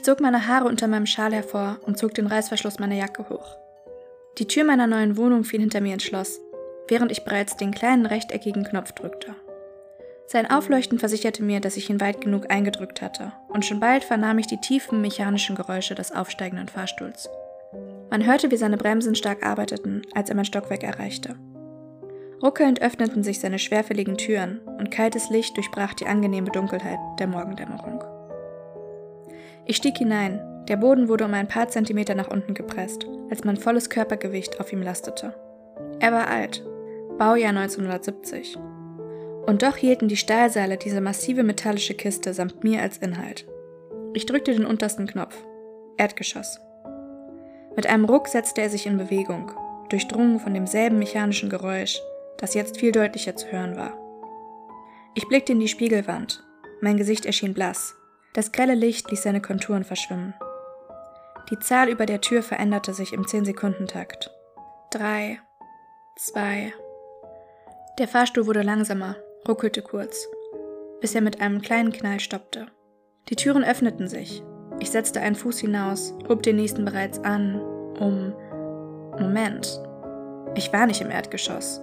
Ich zog meine Haare unter meinem Schal hervor und zog den Reißverschluss meiner Jacke hoch. Die Tür meiner neuen Wohnung fiel hinter mir ins Schloss, während ich bereits den kleinen rechteckigen Knopf drückte. Sein Aufleuchten versicherte mir, dass ich ihn weit genug eingedrückt hatte, und schon bald vernahm ich die tiefen mechanischen Geräusche des aufsteigenden Fahrstuhls. Man hörte, wie seine Bremsen stark arbeiteten, als er mein Stockwerk erreichte. Ruckelnd öffneten sich seine schwerfälligen Türen und kaltes Licht durchbrach die angenehme Dunkelheit der Morgendämmerung. Ich stieg hinein, der Boden wurde um ein paar Zentimeter nach unten gepresst, als mein volles Körpergewicht auf ihm lastete. Er war alt, Baujahr 1970, und doch hielten die Stahlseile diese massive metallische Kiste samt mir als Inhalt. Ich drückte den untersten Knopf. Erdgeschoss. Mit einem Ruck setzte er sich in Bewegung, durchdrungen von demselben mechanischen Geräusch, das jetzt viel deutlicher zu hören war. Ich blickte in die Spiegelwand. Mein Gesicht erschien blass. Das grelle Licht ließ seine Konturen verschwimmen. Die Zahl über der Tür veränderte sich im 10-Sekundentakt. Drei, zwei. Der Fahrstuhl wurde langsamer, ruckelte kurz, bis er mit einem kleinen Knall stoppte. Die Türen öffneten sich. Ich setzte einen Fuß hinaus, hob den nächsten bereits an, um. Moment. Ich war nicht im Erdgeschoss.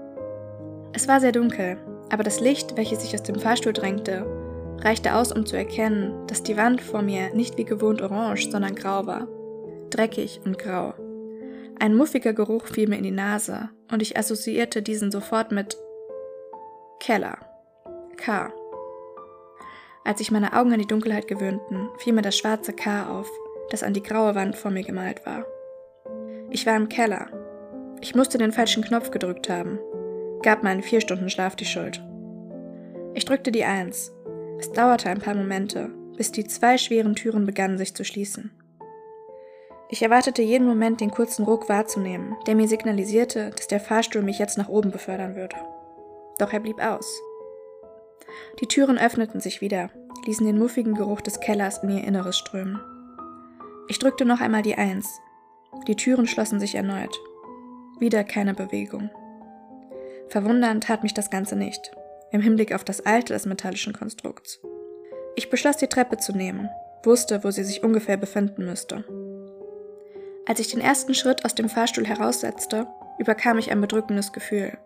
Es war sehr dunkel, aber das Licht, welches sich aus dem Fahrstuhl drängte, reichte aus, um zu erkennen, dass die Wand vor mir nicht wie gewohnt orange, sondern grau war. Dreckig und grau. Ein muffiger Geruch fiel mir in die Nase und ich assoziierte diesen sofort mit Keller. K. Als sich meine Augen an die Dunkelheit gewöhnten, fiel mir das schwarze K auf, das an die graue Wand vor mir gemalt war. Ich war im Keller. Ich musste den falschen Knopf gedrückt haben, gab meinen vier Stunden Schlaf die Schuld. Ich drückte die Eins. Es dauerte ein paar Momente, bis die zwei schweren Türen begannen sich zu schließen. Ich erwartete jeden Moment den kurzen Ruck wahrzunehmen, der mir signalisierte, dass der Fahrstuhl mich jetzt nach oben befördern würde. Doch er blieb aus. Die Türen öffneten sich wieder, ließen den muffigen Geruch des Kellers in ihr Inneres strömen. Ich drückte noch einmal die Eins. Die Türen schlossen sich erneut. Wieder keine Bewegung. Verwundern tat mich das Ganze nicht, im Hinblick auf das Alte des metallischen Konstrukts. Ich beschloss, die Treppe zu nehmen, wusste, wo sie sich ungefähr befinden müsste. Als ich den ersten Schritt aus dem Fahrstuhl heraussetzte, überkam ich ein bedrückendes Gefühl.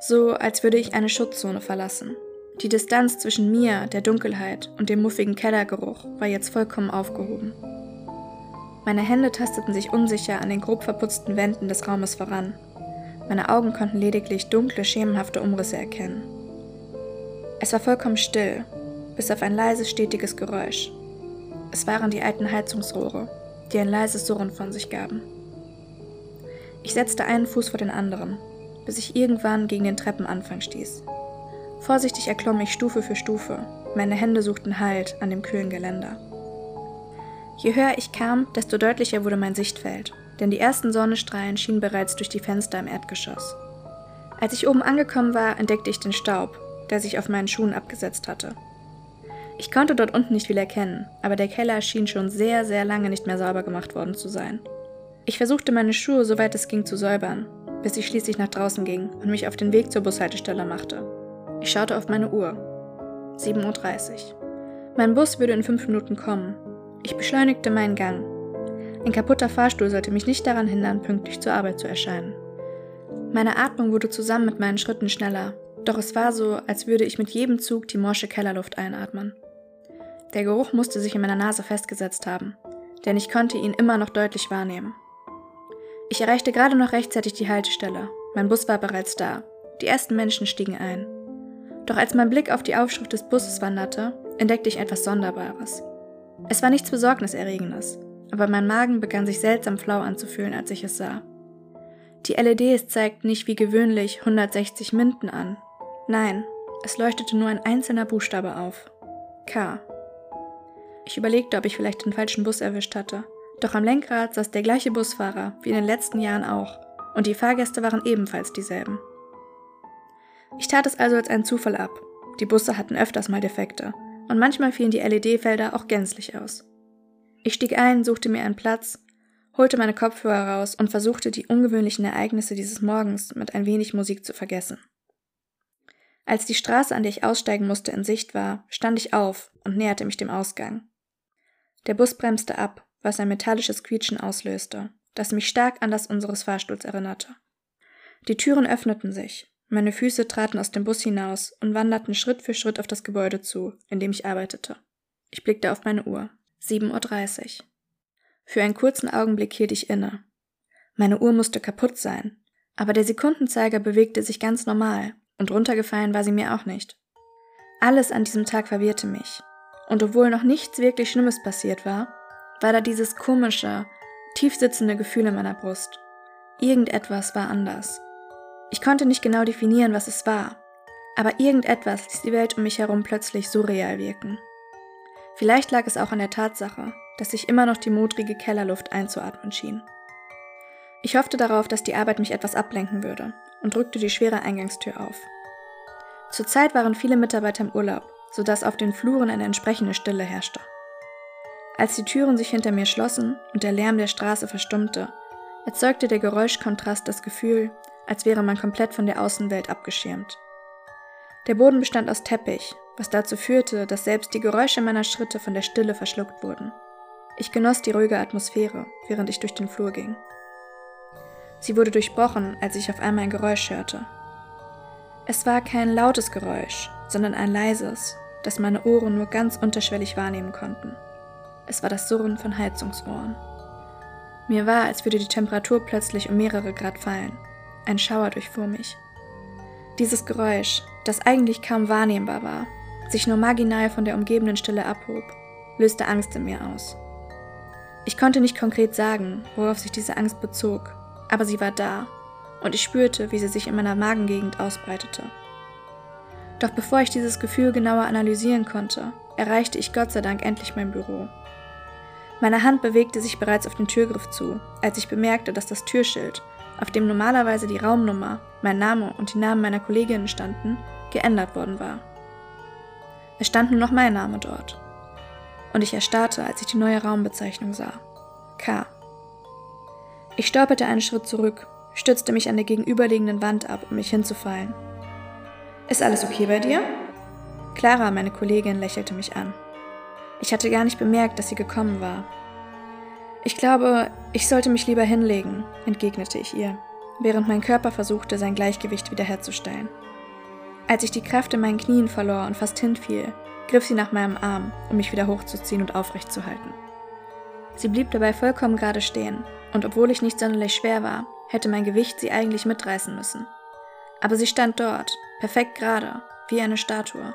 So, als würde ich eine Schutzzone verlassen. Die Distanz zwischen mir, der Dunkelheit und dem muffigen Kellergeruch war jetzt vollkommen aufgehoben. Meine Hände tasteten sich unsicher an den grob verputzten Wänden des Raumes voran. Meine Augen konnten lediglich dunkle, schemenhafte Umrisse erkennen. Es war vollkommen still, bis auf ein leises, stetiges Geräusch. Es waren die alten Heizungsrohre, die ein leises Surren von sich gaben. Ich setzte einen Fuß vor den anderen, bis ich irgendwann gegen den Treppenanfang stieß. Vorsichtig erklomm ich Stufe für Stufe. Meine Hände suchten Halt an dem kühlen Geländer. Je höher ich kam, desto deutlicher wurde mein Sichtfeld, denn die ersten Sonnenstrahlen schienen bereits durch die Fenster im Erdgeschoss. Als ich oben angekommen war, entdeckte ich den Staub, der sich auf meinen Schuhen abgesetzt hatte. Ich konnte dort unten nicht viel erkennen, aber der Keller schien schon sehr, sehr lange nicht mehr sauber gemacht worden zu sein. Ich versuchte meine Schuhe, soweit es ging, zu säubern, bis ich schließlich nach draußen ging und mich auf den Weg zur Bushaltestelle machte. Ich schaute auf meine Uhr. 7.30 Uhr. Mein Bus würde in fünf Minuten kommen. Ich beschleunigte meinen Gang. Ein kaputter Fahrstuhl sollte mich nicht daran hindern, pünktlich zur Arbeit zu erscheinen. Meine Atmung wurde zusammen mit meinen Schritten schneller, doch es war so, als würde ich mit jedem Zug die morsche Kellerluft einatmen. Der Geruch musste sich in meiner Nase festgesetzt haben, denn ich konnte ihn immer noch deutlich wahrnehmen. Ich erreichte gerade noch rechtzeitig die Haltestelle. Mein Bus war bereits da. Die ersten Menschen stiegen ein. Doch als mein Blick auf die Aufschrift des Busses wanderte, entdeckte ich etwas Sonderbares. Es war nichts Besorgniserregendes, aber mein Magen begann sich seltsam flau anzufühlen, als ich es sah. Die LEDs zeigten nicht wie gewöhnlich 160 Minden an. Nein, es leuchtete nur ein einzelner Buchstabe auf. K. Ich überlegte, ob ich vielleicht den falschen Bus erwischt hatte. Doch am Lenkrad saß der gleiche Busfahrer wie in den letzten Jahren auch, und die Fahrgäste waren ebenfalls dieselben. Ich tat es also als einen Zufall ab. Die Busse hatten öfters mal Defekte und manchmal fielen die LED-Felder auch gänzlich aus. Ich stieg ein, suchte mir einen Platz, holte meine Kopfhörer raus und versuchte die ungewöhnlichen Ereignisse dieses Morgens mit ein wenig Musik zu vergessen. Als die Straße, an der ich aussteigen musste, in Sicht war, stand ich auf und näherte mich dem Ausgang. Der Bus bremste ab, was ein metallisches Quietschen auslöste, das mich stark an das unseres Fahrstuhls erinnerte. Die Türen öffneten sich, meine Füße traten aus dem Bus hinaus und wanderten Schritt für Schritt auf das Gebäude zu, in dem ich arbeitete. Ich blickte auf meine Uhr. 7.30 Uhr. Für einen kurzen Augenblick hielt ich inne. Meine Uhr musste kaputt sein, aber der Sekundenzeiger bewegte sich ganz normal und runtergefallen war sie mir auch nicht. Alles an diesem Tag verwirrte mich. Und obwohl noch nichts wirklich Schlimmes passiert war, war da dieses komische, tiefsitzende Gefühl in meiner Brust. Irgendetwas war anders. Ich konnte nicht genau definieren, was es war, aber irgendetwas ließ die Welt um mich herum plötzlich surreal wirken. Vielleicht lag es auch an der Tatsache, dass sich immer noch die modrige Kellerluft einzuatmen schien. Ich hoffte darauf, dass die Arbeit mich etwas ablenken würde und drückte die schwere Eingangstür auf. Zurzeit waren viele Mitarbeiter im Urlaub, sodass auf den Fluren eine entsprechende Stille herrschte. Als die Türen sich hinter mir schlossen und der Lärm der Straße verstummte, erzeugte der Geräuschkontrast das Gefühl, als wäre man komplett von der Außenwelt abgeschirmt. Der Boden bestand aus Teppich, was dazu führte, dass selbst die Geräusche meiner Schritte von der Stille verschluckt wurden. Ich genoss die ruhige Atmosphäre, während ich durch den Flur ging. Sie wurde durchbrochen, als ich auf einmal ein Geräusch hörte. Es war kein lautes Geräusch, sondern ein leises, das meine Ohren nur ganz unterschwellig wahrnehmen konnten. Es war das Surren von Heizungsrohren. Mir war, als würde die Temperatur plötzlich um mehrere Grad fallen. Ein Schauer durchfuhr mich. Dieses Geräusch, das eigentlich kaum wahrnehmbar war, sich nur marginal von der umgebenden Stille abhob, löste Angst in mir aus. Ich konnte nicht konkret sagen, worauf sich diese Angst bezog, aber sie war da, und ich spürte, wie sie sich in meiner Magengegend ausbreitete. Doch bevor ich dieses Gefühl genauer analysieren konnte, erreichte ich Gott sei Dank endlich mein Büro. Meine Hand bewegte sich bereits auf den Türgriff zu, als ich bemerkte, dass das Türschild, auf dem normalerweise die Raumnummer, mein Name und die Namen meiner Kolleginnen standen, geändert worden war. Es stand nur noch mein Name dort. Und ich erstarrte, als ich die neue Raumbezeichnung sah. K. Ich stolperte einen Schritt zurück, stützte mich an der gegenüberliegenden Wand ab, um mich hinzufallen. Ist alles okay bei dir? Clara, meine Kollegin, lächelte mich an. Ich hatte gar nicht bemerkt, dass sie gekommen war. Ich glaube, ich sollte mich lieber hinlegen, entgegnete ich ihr, während mein Körper versuchte, sein Gleichgewicht wiederherzustellen. Als ich die Kraft in meinen Knien verlor und fast hinfiel, griff sie nach meinem Arm, um mich wieder hochzuziehen und aufrecht zu halten. Sie blieb dabei vollkommen gerade stehen, und obwohl ich nicht sonderlich schwer war, hätte mein Gewicht sie eigentlich mitreißen müssen. Aber sie stand dort, perfekt gerade, wie eine Statue.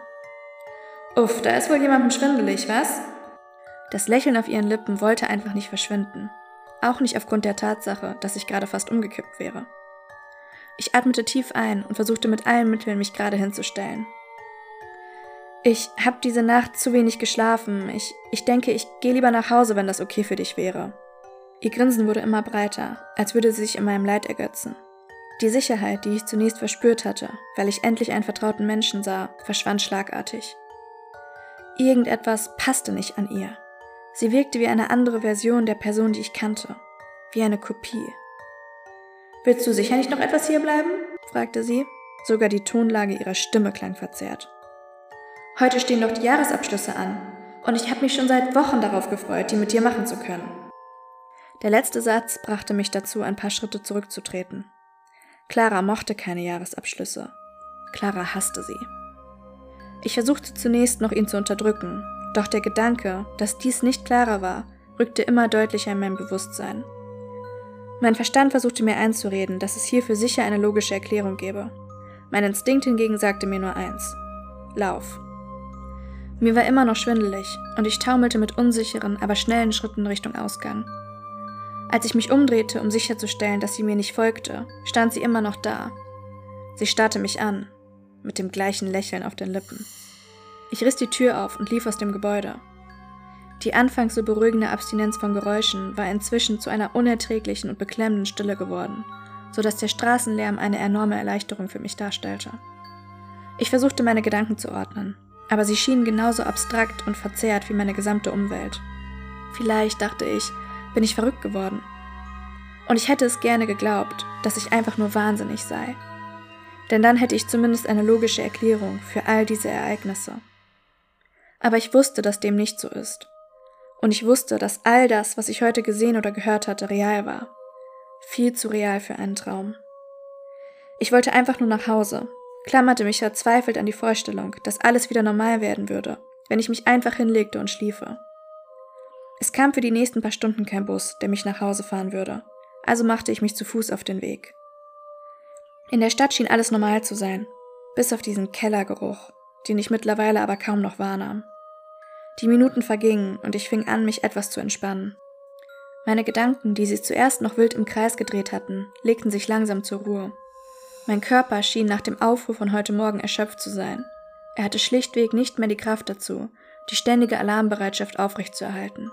Uff, da ist wohl jemandem schwindelig, was? Das Lächeln auf ihren Lippen wollte einfach nicht verschwinden, auch nicht aufgrund der Tatsache, dass ich gerade fast umgekippt wäre. Ich atmete tief ein und versuchte mit allen Mitteln, mich gerade hinzustellen. Ich hab diese Nacht zu wenig geschlafen. Ich, ich denke, ich gehe lieber nach Hause, wenn das okay für dich wäre. Ihr Grinsen wurde immer breiter, als würde sie sich in meinem Leid ergötzen. Die Sicherheit, die ich zunächst verspürt hatte, weil ich endlich einen vertrauten Menschen sah, verschwand schlagartig. Irgendetwas passte nicht an ihr. Sie wirkte wie eine andere Version der Person, die ich kannte, wie eine Kopie. Willst du sicher nicht noch etwas hierbleiben? fragte sie. Sogar die Tonlage ihrer Stimme klang verzerrt. Heute stehen noch die Jahresabschlüsse an, und ich habe mich schon seit Wochen darauf gefreut, die mit dir machen zu können. Der letzte Satz brachte mich dazu, ein paar Schritte zurückzutreten. Clara mochte keine Jahresabschlüsse. Clara hasste sie. Ich versuchte zunächst noch ihn zu unterdrücken, doch der Gedanke, dass dies nicht Clara war, rückte immer deutlicher in mein Bewusstsein. Mein Verstand versuchte mir einzureden, dass es hierfür sicher eine logische Erklärung gäbe. Mein Instinkt hingegen sagte mir nur eins. Lauf. Mir war immer noch schwindelig und ich taumelte mit unsicheren, aber schnellen Schritten Richtung Ausgang. Als ich mich umdrehte, um sicherzustellen, dass sie mir nicht folgte, stand sie immer noch da. Sie starrte mich an, mit dem gleichen Lächeln auf den Lippen. Ich riss die Tür auf und lief aus dem Gebäude. Die anfangs so beruhigende Abstinenz von Geräuschen war inzwischen zu einer unerträglichen und beklemmenden Stille geworden, so dass der Straßenlärm eine enorme Erleichterung für mich darstellte. Ich versuchte meine Gedanken zu ordnen, aber sie schienen genauso abstrakt und verzerrt wie meine gesamte Umwelt. Vielleicht, dachte ich, bin ich verrückt geworden. Und ich hätte es gerne geglaubt, dass ich einfach nur wahnsinnig sei. Denn dann hätte ich zumindest eine logische Erklärung für all diese Ereignisse. Aber ich wusste, dass dem nicht so ist. Und ich wusste, dass all das, was ich heute gesehen oder gehört hatte, real war. Viel zu real für einen Traum. Ich wollte einfach nur nach Hause, klammerte mich verzweifelt an die Vorstellung, dass alles wieder normal werden würde, wenn ich mich einfach hinlegte und schliefe. Es kam für die nächsten paar Stunden kein Bus, der mich nach Hause fahren würde, also machte ich mich zu Fuß auf den Weg. In der Stadt schien alles normal zu sein, bis auf diesen Kellergeruch, den ich mittlerweile aber kaum noch wahrnahm. Die Minuten vergingen und ich fing an, mich etwas zu entspannen. Meine Gedanken, die sich zuerst noch wild im Kreis gedreht hatten, legten sich langsam zur Ruhe. Mein Körper schien nach dem Aufruf von heute Morgen erschöpft zu sein. Er hatte schlichtweg nicht mehr die Kraft dazu, die ständige Alarmbereitschaft aufrechtzuerhalten.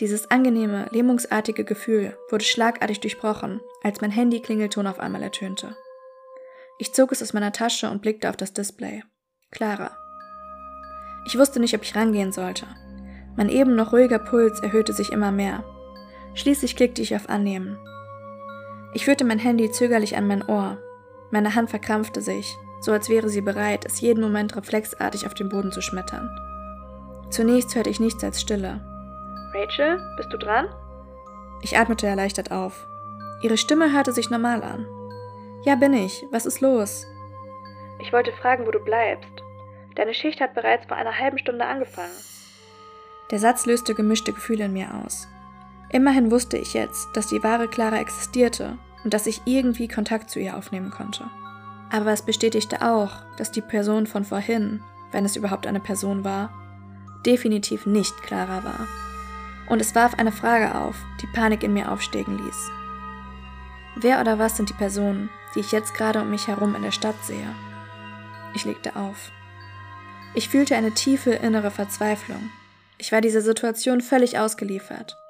Dieses angenehme, lähmungsartige Gefühl wurde schlagartig durchbrochen, als mein Handy-Klingelton auf einmal ertönte. Ich zog es aus meiner Tasche und blickte auf das Display. Clara. Ich wusste nicht, ob ich rangehen sollte. Mein eben noch ruhiger Puls erhöhte sich immer mehr. Schließlich klickte ich auf Annehmen. Ich führte mein Handy zögerlich an mein Ohr. Meine Hand verkrampfte sich, so als wäre sie bereit, es jeden Moment reflexartig auf den Boden zu schmettern. Zunächst hörte ich nichts als Stille. Rachel, bist du dran? Ich atmete erleichtert auf. Ihre Stimme hörte sich normal an. Ja, bin ich. Was ist los? Ich wollte fragen, wo du bleibst. Deine Schicht hat bereits vor einer halben Stunde angefangen. Der Satz löste gemischte Gefühle in mir aus. Immerhin wusste ich jetzt, dass die wahre Clara existierte und dass ich irgendwie Kontakt zu ihr aufnehmen konnte. Aber es bestätigte auch, dass die Person von vorhin, wenn es überhaupt eine Person war, definitiv nicht Clara war. Und es warf eine Frage auf, die Panik in mir aufsteigen ließ. Wer oder was sind die Personen, die ich jetzt gerade um mich herum in der Stadt sehe? Ich legte auf. Ich fühlte eine tiefe innere Verzweiflung. Ich war dieser Situation völlig ausgeliefert.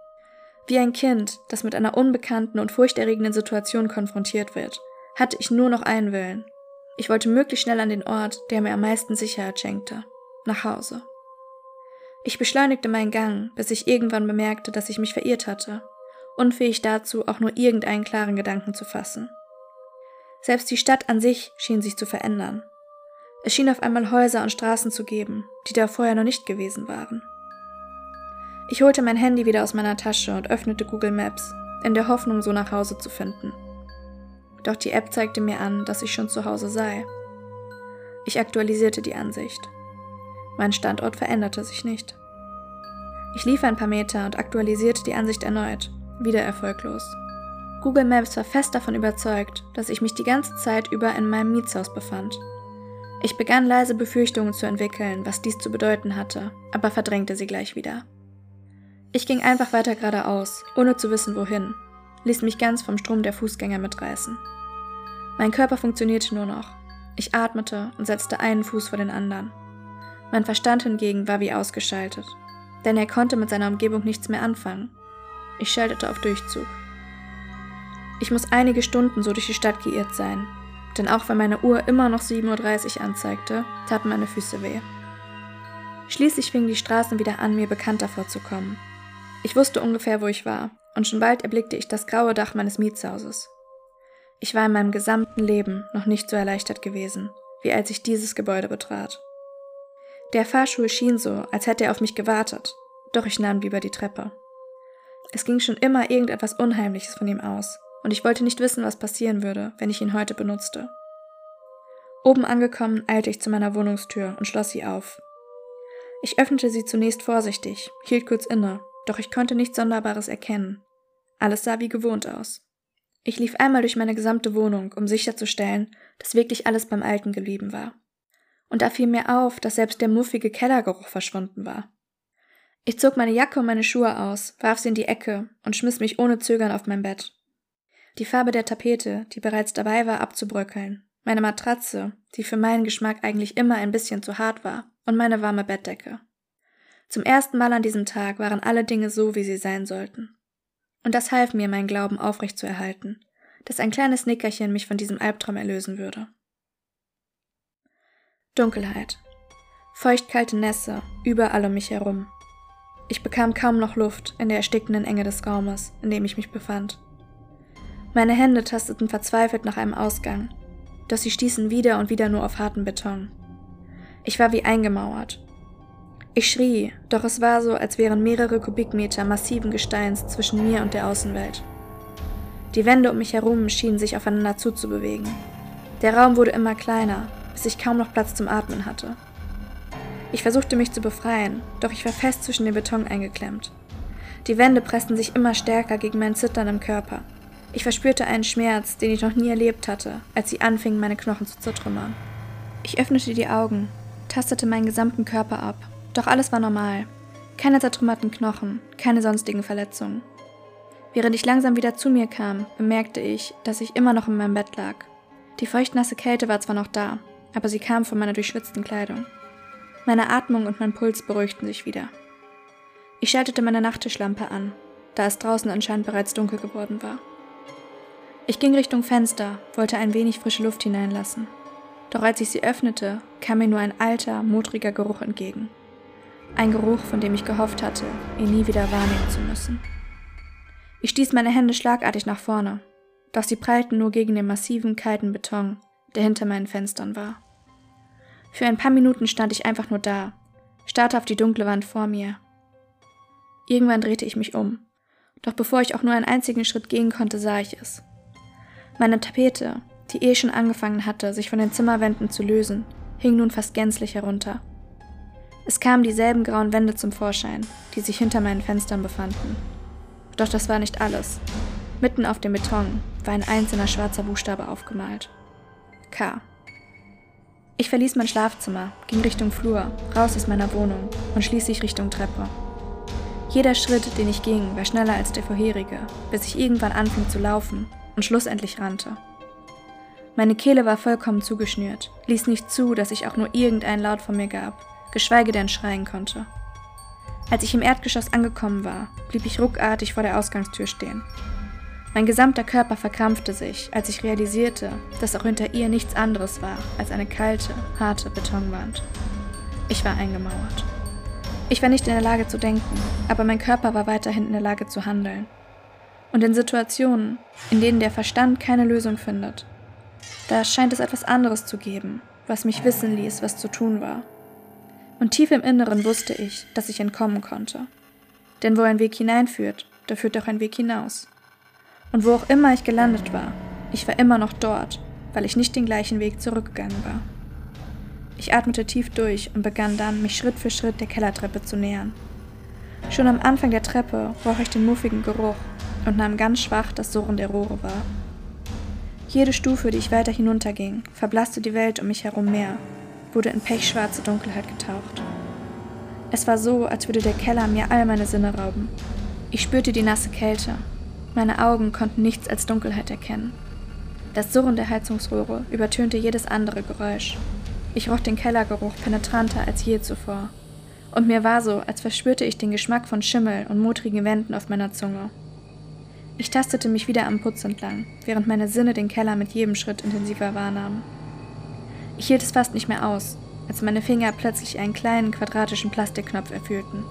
Wie ein Kind, das mit einer unbekannten und furchterregenden Situation konfrontiert wird, hatte ich nur noch einen Willen. Ich wollte möglichst schnell an den Ort, der mir am meisten Sicherheit schenkte, nach Hause. Ich beschleunigte meinen Gang, bis ich irgendwann bemerkte, dass ich mich verirrt hatte, unfähig dazu, auch nur irgendeinen klaren Gedanken zu fassen. Selbst die Stadt an sich schien sich zu verändern. Es schien auf einmal Häuser und Straßen zu geben, die da vorher noch nicht gewesen waren. Ich holte mein Handy wieder aus meiner Tasche und öffnete Google Maps, in der Hoffnung, so nach Hause zu finden. Doch die App zeigte mir an, dass ich schon zu Hause sei. Ich aktualisierte die Ansicht. Mein Standort veränderte sich nicht. Ich lief ein paar Meter und aktualisierte die Ansicht erneut, wieder erfolglos. Google Maps war fest davon überzeugt, dass ich mich die ganze Zeit über in meinem Mietshaus befand. Ich begann leise Befürchtungen zu entwickeln, was dies zu bedeuten hatte, aber verdrängte sie gleich wieder. Ich ging einfach weiter geradeaus, ohne zu wissen wohin, ließ mich ganz vom Strom der Fußgänger mitreißen. Mein Körper funktionierte nur noch. Ich atmete und setzte einen Fuß vor den anderen. Mein Verstand hingegen war wie ausgeschaltet, denn er konnte mit seiner Umgebung nichts mehr anfangen. Ich schaltete auf Durchzug. Ich muss einige Stunden so durch die Stadt geirrt sein, denn auch wenn meine Uhr immer noch 7.30 Uhr anzeigte, taten meine Füße weh. Schließlich fingen die Straßen wieder an, mir bekannter vorzukommen. Ich wusste ungefähr, wo ich war, und schon bald erblickte ich das graue Dach meines Mietshauses. Ich war in meinem gesamten Leben noch nicht so erleichtert gewesen, wie als ich dieses Gebäude betrat. Der Fahrstuhl schien so, als hätte er auf mich gewartet, doch ich nahm lieber die Treppe. Es ging schon immer irgendetwas Unheimliches von ihm aus, und ich wollte nicht wissen, was passieren würde, wenn ich ihn heute benutzte. Oben angekommen, eilte ich zu meiner Wohnungstür und schloss sie auf. Ich öffnete sie zunächst vorsichtig, hielt kurz inne, doch ich konnte nichts Sonderbares erkennen. Alles sah wie gewohnt aus. Ich lief einmal durch meine gesamte Wohnung, um sicherzustellen, dass wirklich alles beim Alten geblieben war und da fiel mir auf, dass selbst der muffige Kellergeruch verschwunden war. Ich zog meine Jacke und meine Schuhe aus, warf sie in die Ecke und schmiss mich ohne Zögern auf mein Bett. Die Farbe der Tapete, die bereits dabei war abzubröckeln, meine Matratze, die für meinen Geschmack eigentlich immer ein bisschen zu hart war, und meine warme Bettdecke. Zum ersten Mal an diesem Tag waren alle Dinge so, wie sie sein sollten. Und das half mir, meinen Glauben aufrechtzuerhalten, dass ein kleines Nickerchen mich von diesem Albtraum erlösen würde. Dunkelheit. Feuchtkalte Nässe, überall um mich herum. Ich bekam kaum noch Luft in der erstickenden Enge des Raumes, in dem ich mich befand. Meine Hände tasteten verzweifelt nach einem Ausgang, doch sie stießen wieder und wieder nur auf harten Beton. Ich war wie eingemauert. Ich schrie, doch es war so, als wären mehrere Kubikmeter massiven Gesteins zwischen mir und der Außenwelt. Die Wände um mich herum schienen sich aufeinander zuzubewegen. Der Raum wurde immer kleiner, bis ich kaum noch Platz zum Atmen hatte. Ich versuchte mich zu befreien, doch ich war fest zwischen dem Beton eingeklemmt. Die Wände pressten sich immer stärker gegen mein Zittern im Körper. Ich verspürte einen Schmerz, den ich noch nie erlebt hatte, als sie anfingen, meine Knochen zu zertrümmern. Ich öffnete die Augen, tastete meinen gesamten Körper ab, doch alles war normal. Keine zertrümmerten Knochen, keine sonstigen Verletzungen. Während ich langsam wieder zu mir kam, bemerkte ich, dass ich immer noch in meinem Bett lag. Die feuchtnasse Kälte war zwar noch da, aber sie kam von meiner durchschwitzten Kleidung. Meine Atmung und mein Puls beruhigten sich wieder. Ich schaltete meine Nachttischlampe an, da es draußen anscheinend bereits dunkel geworden war. Ich ging Richtung Fenster, wollte ein wenig frische Luft hineinlassen. Doch als ich sie öffnete, kam mir nur ein alter, modriger Geruch entgegen. Ein Geruch, von dem ich gehofft hatte, ihn nie wieder wahrnehmen zu müssen. Ich stieß meine Hände schlagartig nach vorne, doch sie prallten nur gegen den massiven, kalten Beton, der hinter meinen Fenstern war. Für ein paar Minuten stand ich einfach nur da, starrte auf die dunkle Wand vor mir. Irgendwann drehte ich mich um, doch bevor ich auch nur einen einzigen Schritt gehen konnte, sah ich es. Meine Tapete, die eh schon angefangen hatte, sich von den Zimmerwänden zu lösen, hing nun fast gänzlich herunter. Es kamen dieselben grauen Wände zum Vorschein, die sich hinter meinen Fenstern befanden. Doch das war nicht alles. Mitten auf dem Beton war ein einzelner schwarzer Buchstabe aufgemalt. K. Ich verließ mein Schlafzimmer, ging Richtung Flur, raus aus meiner Wohnung und schließlich Richtung Treppe. Jeder Schritt, den ich ging, war schneller als der vorherige, bis ich irgendwann anfing zu laufen und schlussendlich rannte. Meine Kehle war vollkommen zugeschnürt, ließ nicht zu, dass ich auch nur irgendeinen Laut von mir gab, geschweige denn schreien konnte. Als ich im Erdgeschoss angekommen war, blieb ich ruckartig vor der Ausgangstür stehen mein gesamter Körper verkrampfte sich, als ich realisierte, dass auch hinter ihr nichts anderes war als eine kalte, harte Betonwand. Ich war eingemauert. Ich war nicht in der Lage zu denken, aber mein Körper war weiterhin in der Lage zu handeln. Und in Situationen, in denen der Verstand keine Lösung findet, da scheint es etwas anderes zu geben, was mich wissen ließ, was zu tun war. Und tief im Inneren wusste ich, dass ich entkommen konnte. Denn wo ein Weg hineinführt, da führt auch ein Weg hinaus. Und wo auch immer ich gelandet war, ich war immer noch dort, weil ich nicht den gleichen Weg zurückgegangen war. Ich atmete tief durch und begann dann, mich Schritt für Schritt der Kellertreppe zu nähern. Schon am Anfang der Treppe roch ich den muffigen Geruch und nahm ganz schwach das Surren der Rohre wahr. Jede Stufe, die ich weiter hinunterging, verblasste die Welt um mich herum mehr, wurde in pechschwarze Dunkelheit getaucht. Es war so, als würde der Keller mir all meine Sinne rauben. Ich spürte die nasse Kälte meine Augen konnten nichts als Dunkelheit erkennen. Das Surren der Heizungsrohre übertönte jedes andere Geräusch. Ich roch den Kellergeruch penetranter als je zuvor. Und mir war so, als verspürte ich den Geschmack von Schimmel und modrigen Wänden auf meiner Zunge. Ich tastete mich wieder am Putz entlang, während meine Sinne den Keller mit jedem Schritt intensiver wahrnahmen. Ich hielt es fast nicht mehr aus, als meine Finger plötzlich einen kleinen quadratischen Plastikknopf erfüllten.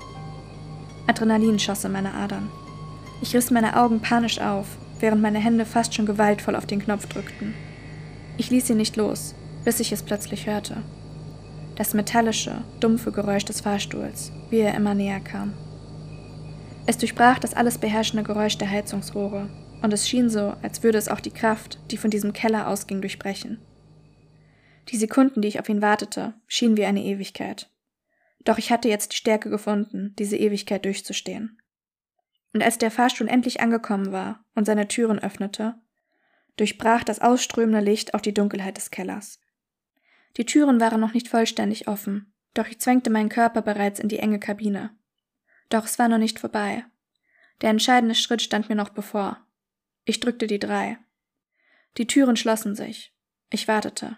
Adrenalin schoss in meine Adern. Ich riss meine Augen panisch auf, während meine Hände fast schon gewaltvoll auf den Knopf drückten. Ich ließ sie nicht los, bis ich es plötzlich hörte. Das metallische, dumpfe Geräusch des Fahrstuhls, wie er immer näher kam. Es durchbrach das alles beherrschende Geräusch der Heizungsrohre, und es schien so, als würde es auch die Kraft, die von diesem Keller ausging, durchbrechen. Die Sekunden, die ich auf ihn wartete, schienen wie eine Ewigkeit. Doch ich hatte jetzt die Stärke gefunden, diese Ewigkeit durchzustehen. Und als der Fahrstuhl endlich angekommen war und seine Türen öffnete, durchbrach das ausströmende Licht auch die Dunkelheit des Kellers. Die Türen waren noch nicht vollständig offen, doch ich zwängte meinen Körper bereits in die enge Kabine. Doch es war noch nicht vorbei. Der entscheidende Schritt stand mir noch bevor. Ich drückte die drei. Die Türen schlossen sich. Ich wartete.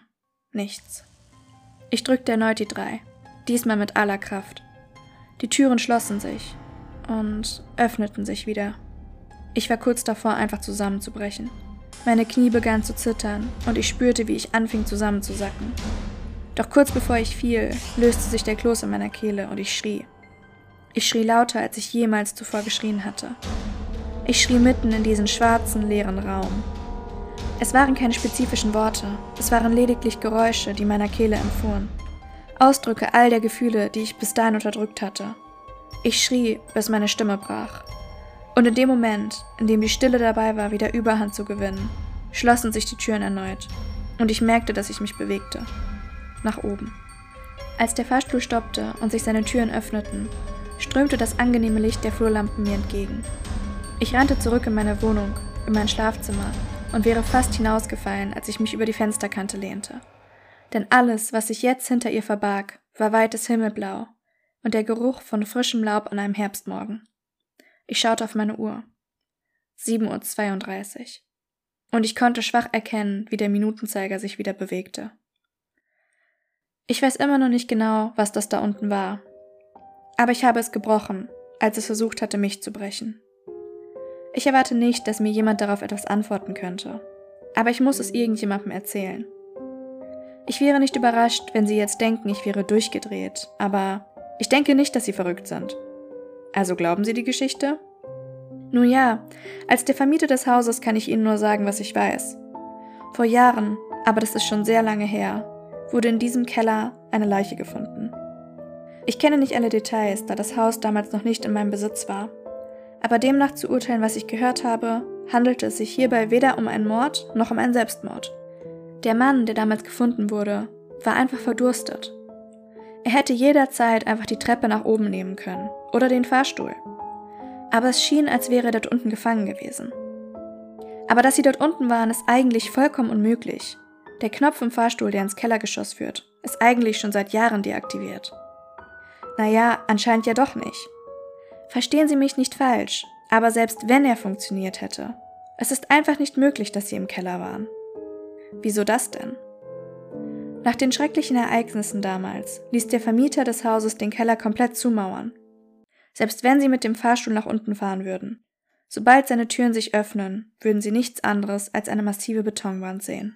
Nichts. Ich drückte erneut die drei, diesmal mit aller Kraft. Die Türen schlossen sich, und öffneten sich wieder. Ich war kurz davor, einfach zusammenzubrechen. Meine Knie begannen zu zittern und ich spürte, wie ich anfing zusammenzusacken. Doch kurz bevor ich fiel, löste sich der Kloß in meiner Kehle und ich schrie. Ich schrie lauter, als ich jemals zuvor geschrien hatte. Ich schrie mitten in diesen schwarzen, leeren Raum. Es waren keine spezifischen Worte, es waren lediglich Geräusche, die meiner Kehle entfuhren. Ausdrücke all der Gefühle, die ich bis dahin unterdrückt hatte. Ich schrie, bis meine Stimme brach. Und in dem Moment, in dem die Stille dabei war, wieder Überhand zu gewinnen, schlossen sich die Türen erneut und ich merkte, dass ich mich bewegte. Nach oben. Als der Fahrstuhl stoppte und sich seine Türen öffneten, strömte das angenehme Licht der Flurlampen mir entgegen. Ich rannte zurück in meine Wohnung, in mein Schlafzimmer und wäre fast hinausgefallen, als ich mich über die Fensterkante lehnte. Denn alles, was sich jetzt hinter ihr verbarg, war weites Himmelblau und der Geruch von frischem Laub an einem Herbstmorgen. Ich schaute auf meine Uhr. 7.32 Uhr. Und ich konnte schwach erkennen, wie der Minutenzeiger sich wieder bewegte. Ich weiß immer noch nicht genau, was das da unten war. Aber ich habe es gebrochen, als es versucht hatte, mich zu brechen. Ich erwarte nicht, dass mir jemand darauf etwas antworten könnte. Aber ich muss es irgendjemandem erzählen. Ich wäre nicht überrascht, wenn Sie jetzt denken, ich wäre durchgedreht, aber ich denke nicht, dass Sie verrückt sind. Also glauben Sie die Geschichte? Nun ja, als der Vermieter des Hauses kann ich Ihnen nur sagen, was ich weiß. Vor Jahren, aber das ist schon sehr lange her, wurde in diesem Keller eine Leiche gefunden. Ich kenne nicht alle Details, da das Haus damals noch nicht in meinem Besitz war. Aber demnach zu urteilen, was ich gehört habe, handelte es sich hierbei weder um einen Mord noch um einen Selbstmord. Der Mann, der damals gefunden wurde, war einfach verdurstet. Er hätte jederzeit einfach die Treppe nach oben nehmen können oder den Fahrstuhl. Aber es schien, als wäre er dort unten gefangen gewesen. Aber dass sie dort unten waren, ist eigentlich vollkommen unmöglich. Der Knopf im Fahrstuhl, der ins Kellergeschoss führt, ist eigentlich schon seit Jahren deaktiviert. Naja, anscheinend ja doch nicht. Verstehen Sie mich nicht falsch, aber selbst wenn er funktioniert hätte, es ist einfach nicht möglich, dass Sie im Keller waren. Wieso das denn? Nach den schrecklichen Ereignissen damals ließ der Vermieter des Hauses den Keller komplett zumauern. Selbst wenn sie mit dem Fahrstuhl nach unten fahren würden. Sobald seine Türen sich öffnen, würden sie nichts anderes als eine massive Betonwand sehen.